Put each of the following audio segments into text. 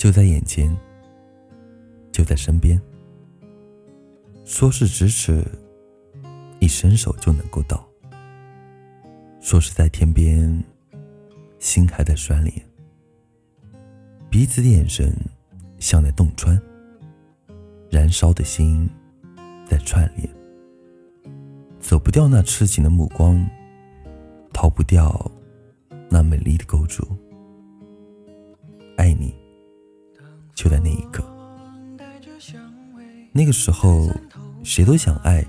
就在眼前，就在身边。说是咫尺，一伸手就能够到；说是在天边，心还在拴连。彼此的眼神像在洞穿，燃烧的心在串联。走不掉那痴情的目光，逃不掉那美丽的构筑。就在那一刻。那个时候，谁都想爱；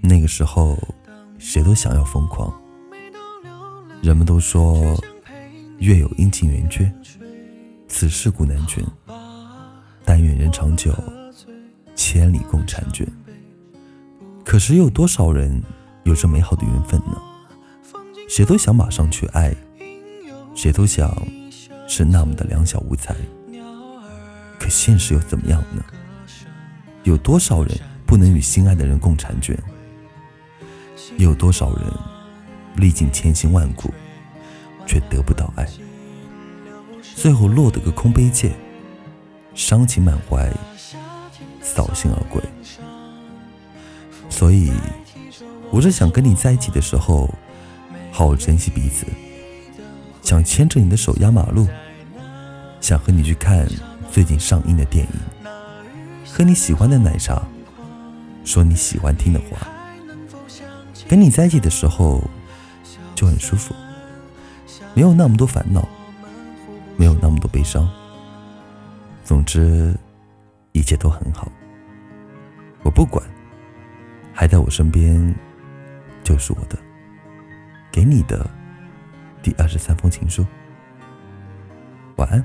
那个时候，谁都想要疯狂。人们都说，月有阴晴圆缺，此事古难全。但愿人长久，千里共婵娟。可是有多少人有着美好的缘分呢？谁都想马上去爱，谁都想是那么的两小无猜。可现实又怎么样呢？有多少人不能与心爱的人共婵娟？有多少人历尽千辛万苦，却得不到爱？最后落得个空悲切，伤情满怀，扫兴而归。所以，我是想跟你在一起的时候，好好珍惜彼此。想牵着你的手压马路，想和你去看最近上映的电影，喝你喜欢的奶茶，说你喜欢听的话。跟你在一起的时候就很舒服，没有那么多烦恼，没有那么多悲伤。总之，一切都很好。我不管。还在我身边，就是我的，给你的第二十三封情书。晚安。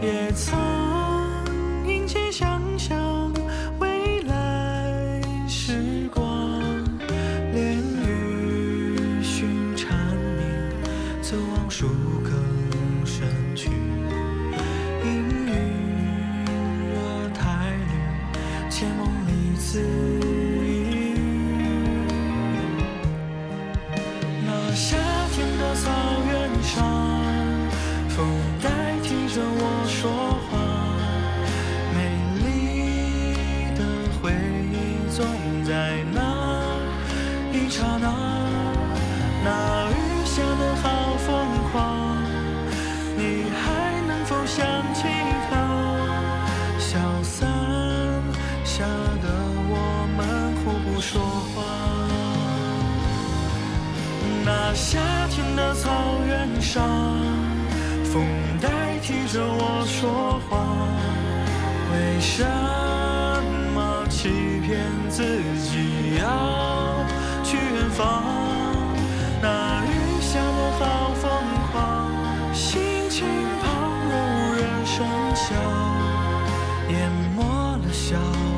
也曾殷切想象未来时光，连雨寻蝉鸣，走往树更深去。阴云若太绿，且梦里自风代替。着我说话，美丽的回忆总在那一刹那。那雨下的好疯狂，你还能否想起他？小伞下的我们互不说话。那夏天的草原上。风代替着我说话，为什么欺骗自己要去远方？那雨下的好疯狂，心情旁若无人声响，淹没了小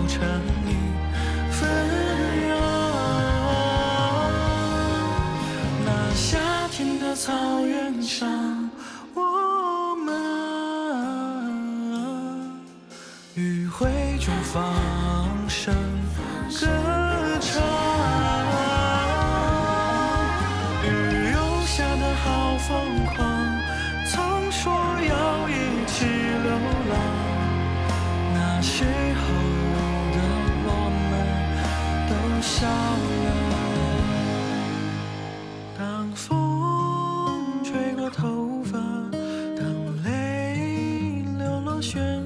城一分阳。那夏天的草原上。余晖中放声歌唱，雨又下的好疯狂，曾说要一起流浪，那时候的我们都笑了。当风吹过头发，当泪流落悬崖。